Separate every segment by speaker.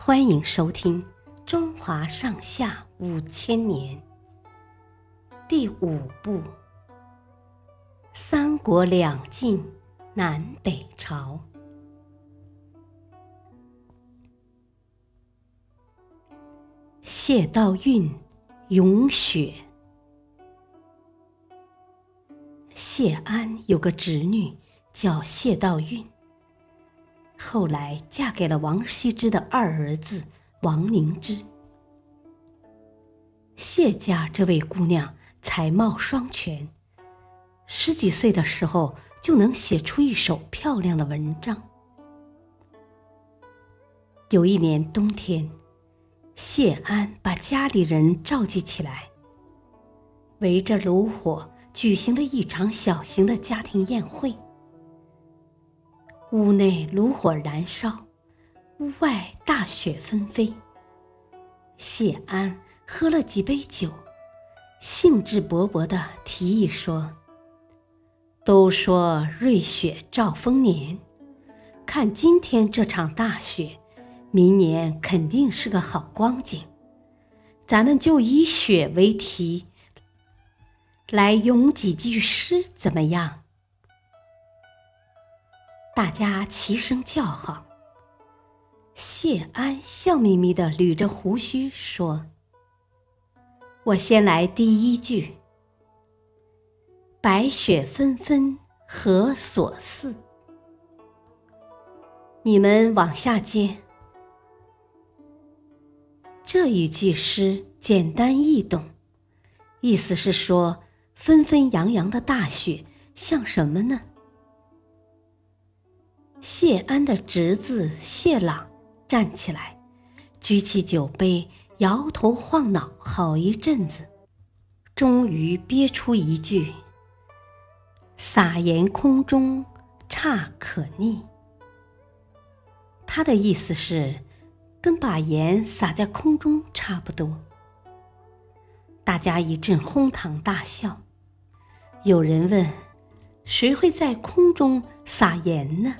Speaker 1: 欢迎收听《中华上下五千年》第五部《三国两晋南北朝》。谢道韫咏雪。谢安有个侄女叫谢道韫。后来嫁给了王羲之的二儿子王凝之。谢家这位姑娘才貌双全，十几岁的时候就能写出一首漂亮的文章。有一年冬天，谢安把家里人召集起来，围着炉火举行了一场小型的家庭宴会。屋内炉火燃烧，屋外大雪纷飞。谢安喝了几杯酒，兴致勃勃地提议说：“都说瑞雪兆丰年，看今天这场大雪，明年肯定是个好光景。咱们就以雪为题，来咏几句诗，怎么样？”大家齐声叫好。谢安笑眯眯的捋着胡须说：“我先来第一句。白雪纷纷何所似？你们往下接。这一句诗简单易懂，意思是说，纷纷扬扬的大雪像什么呢？”谢安的侄子谢朗站起来，举起酒杯，摇头晃脑好一阵子，终于憋出一句：“撒盐空中差可逆。”他的意思是，跟把盐撒在空中差不多。大家一阵哄堂大笑。有人问：“谁会在空中撒盐呢？”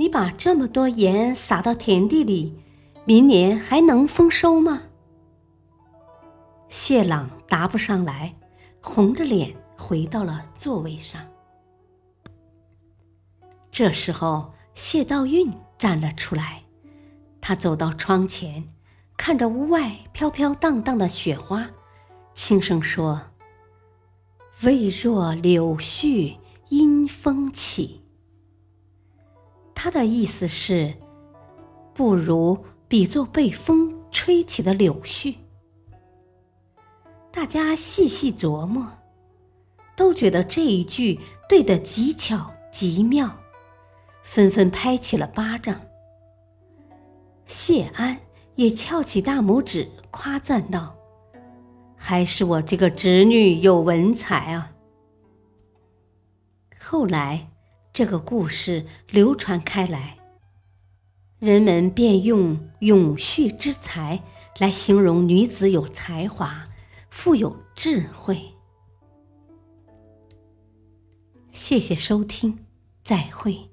Speaker 1: 你把这么多盐撒到田地里，明年还能丰收吗？谢朗答不上来，红着脸回到了座位上。这时候，谢道韫站了出来，他走到窗前，看着屋外飘飘荡荡的雪花，轻声说：“未若柳絮因风起。”他的意思是，不如比作被风吹起的柳絮。大家细细琢磨，都觉得这一句对得极巧极妙，纷纷拍起了巴掌。谢安也翘起大拇指，夸赞道：“还是我这个侄女有文采啊！”后来。这个故事流传开来，人们便用“永续之才”来形容女子有才华、富有智慧。谢谢收听，再会。